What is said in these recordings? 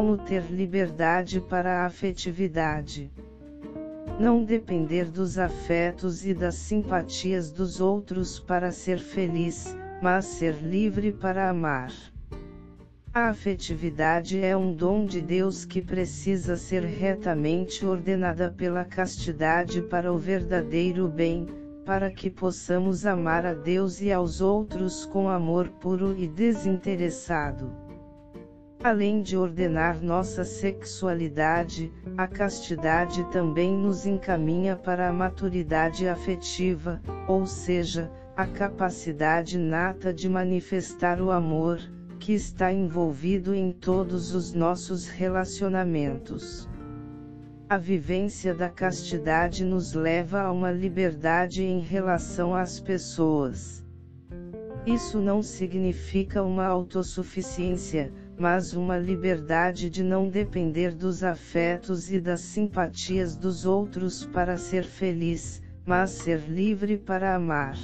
como ter liberdade para a afetividade. Não depender dos afetos e das simpatias dos outros para ser feliz, mas ser livre para amar. A afetividade é um dom de Deus que precisa ser retamente ordenada pela castidade para o verdadeiro bem, para que possamos amar a Deus e aos outros com amor puro e desinteressado. Além de ordenar nossa sexualidade, a castidade também nos encaminha para a maturidade afetiva, ou seja, a capacidade nata de manifestar o amor, que está envolvido em todos os nossos relacionamentos. A vivência da castidade nos leva a uma liberdade em relação às pessoas. Isso não significa uma autossuficiência, mas uma liberdade de não depender dos afetos e das simpatias dos outros para ser feliz, mas ser livre para amar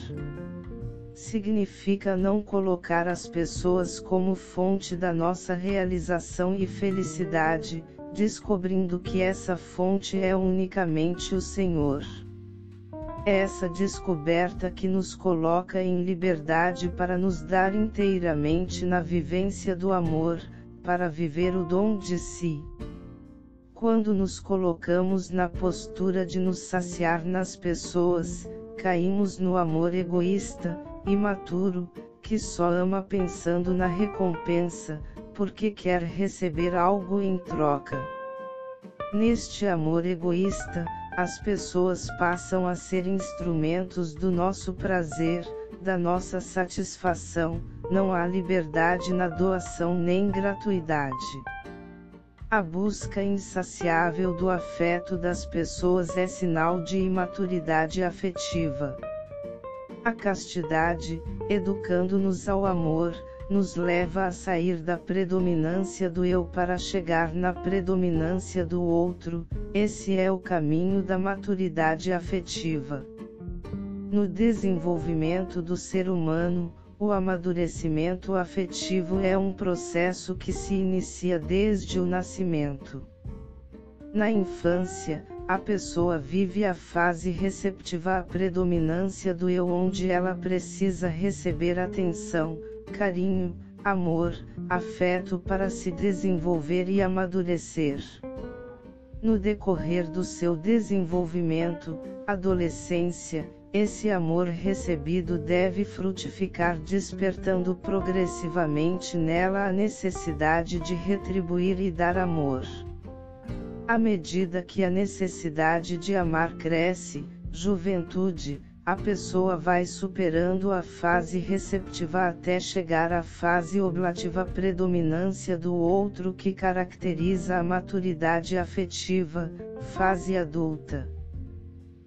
significa não colocar as pessoas como fonte da nossa realização e felicidade, descobrindo que essa fonte é unicamente o Senhor. Essa descoberta que nos coloca em liberdade para nos dar inteiramente na vivência do amor, para viver o dom de si. Quando nos colocamos na postura de nos saciar nas pessoas, caímos no amor egoísta, imaturo, que só ama pensando na recompensa, porque quer receber algo em troca. Neste amor egoísta, as pessoas passam a ser instrumentos do nosso prazer, da nossa satisfação, não há liberdade na doação nem gratuidade. A busca insaciável do afeto das pessoas é sinal de imaturidade afetiva. A castidade, educando-nos ao amor, nos leva a sair da predominância do eu para chegar na predominância do outro, esse é o caminho da maturidade afetiva. No desenvolvimento do ser humano, o amadurecimento afetivo é um processo que se inicia desde o nascimento. Na infância, a pessoa vive a fase receptiva à predominância do eu onde ela precisa receber atenção, carinho, amor, afeto para se desenvolver e amadurecer. No decorrer do seu desenvolvimento, adolescência, esse amor recebido deve frutificar despertando progressivamente nela a necessidade de retribuir e dar amor. À medida que a necessidade de amar cresce, juventude, a pessoa vai superando a fase receptiva até chegar à fase oblativa predominância do outro que caracteriza a maturidade afetiva, fase adulta.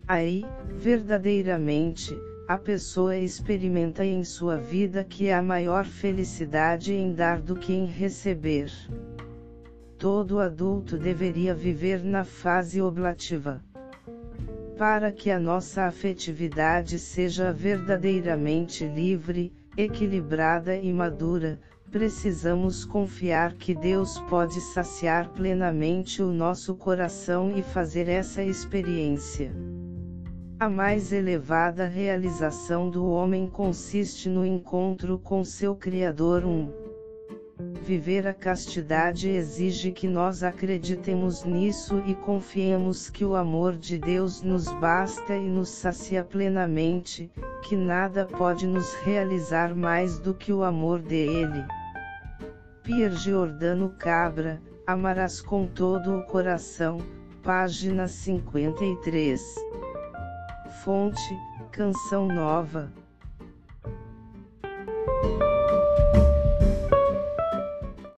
Aí, verdadeiramente, a pessoa experimenta em sua vida que há maior felicidade em dar do que em receber todo adulto deveria viver na fase oblativa. Para que a nossa afetividade seja verdadeiramente livre, equilibrada e madura, precisamos confiar que Deus pode saciar plenamente o nosso coração e fazer essa experiência. A mais elevada realização do homem consiste no encontro com seu Criador um. Viver a castidade exige que nós acreditemos nisso e confiemos que o amor de Deus nos basta e nos sacia plenamente, que nada pode nos realizar mais do que o amor dele. Pier Giordano Cabra, Amarás com todo o coração, página 53. Fonte, Canção Nova.